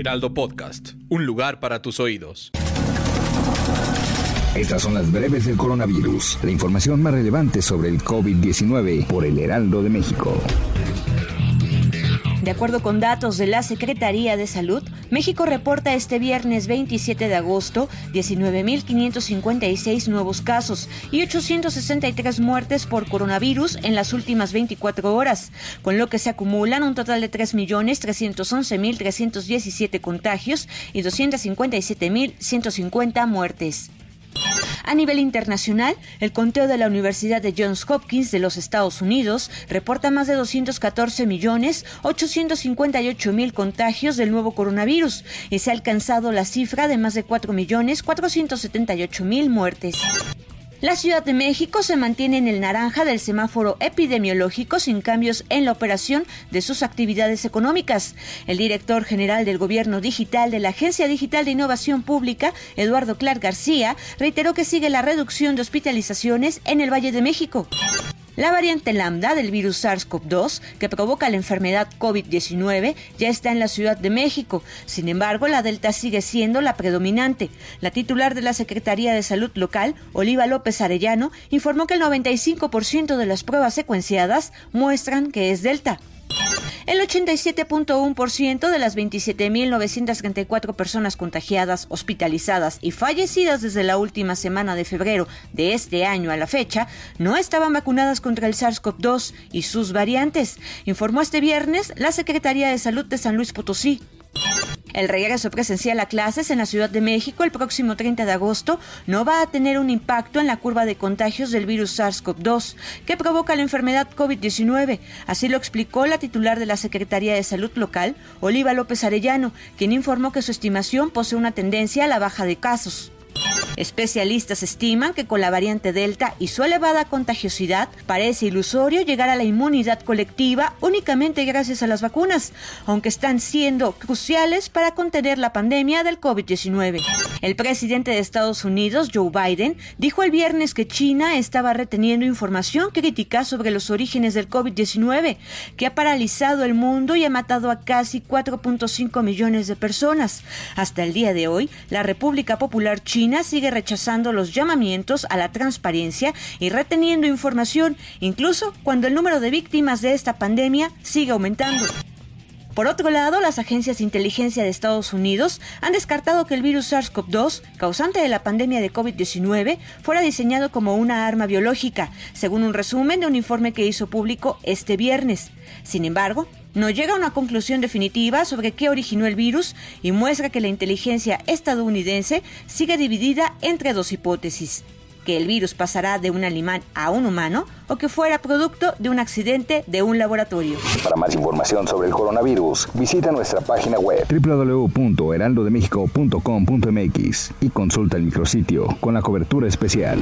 Heraldo Podcast, un lugar para tus oídos. Estas son las breves del coronavirus, la información más relevante sobre el COVID-19 por el Heraldo de México. De acuerdo con datos de la Secretaría de Salud, México reporta este viernes 27 de agosto 19.556 nuevos casos y 863 muertes por coronavirus en las últimas 24 horas, con lo que se acumulan un total de 3.311.317 contagios y 257.150 muertes. A nivel internacional, el conteo de la Universidad de Johns Hopkins de los Estados Unidos reporta más de 214 millones 858 mil contagios del nuevo coronavirus y se ha alcanzado la cifra de más de 4 millones 478 mil muertes. La Ciudad de México se mantiene en el naranja del semáforo epidemiológico sin cambios en la operación de sus actividades económicas. El director general del Gobierno Digital de la Agencia Digital de Innovación Pública, Eduardo Clark García, reiteró que sigue la reducción de hospitalizaciones en el Valle de México. La variante lambda del virus SARS-CoV-2 que provoca la enfermedad COVID-19 ya está en la Ciudad de México. Sin embargo, la delta sigue siendo la predominante. La titular de la Secretaría de Salud local, Oliva López Arellano, informó que el 95% de las pruebas secuenciadas muestran que es delta. El 87.1% de las 27.934 personas contagiadas, hospitalizadas y fallecidas desde la última semana de febrero de este año a la fecha no estaban vacunadas contra el SARS-CoV-2 y sus variantes, informó este viernes la Secretaría de Salud de San Luis Potosí. El regreso presencial a clases en la Ciudad de México el próximo 30 de agosto no va a tener un impacto en la curva de contagios del virus SARS-CoV-2 que provoca la enfermedad COVID-19. Así lo explicó la titular de la Secretaría de Salud local, Oliva López Arellano, quien informó que su estimación posee una tendencia a la baja de casos. Especialistas estiman que con la variante Delta y su elevada contagiosidad parece ilusorio llegar a la inmunidad colectiva únicamente gracias a las vacunas, aunque están siendo cruciales para contener la pandemia del COVID-19. El presidente de Estados Unidos, Joe Biden, dijo el viernes que China estaba reteniendo información crítica sobre los orígenes del COVID-19, que ha paralizado el mundo y ha matado a casi 4.5 millones de personas. Hasta el día de hoy, la República Popular China sigue rechazando los llamamientos a la transparencia y reteniendo información, incluso cuando el número de víctimas de esta pandemia sigue aumentando. Por otro lado, las agencias de inteligencia de Estados Unidos han descartado que el virus SARS-CoV-2, causante de la pandemia de COVID-19, fuera diseñado como una arma biológica, según un resumen de un informe que hizo público este viernes. Sin embargo, no llega a una conclusión definitiva sobre qué originó el virus y muestra que la inteligencia estadounidense sigue dividida entre dos hipótesis que el virus pasará de un animal a un humano o que fuera producto de un accidente de un laboratorio. Para más información sobre el coronavirus, visita nuestra página web www.heraldodemexico.com.mx y consulta el micrositio con la cobertura especial.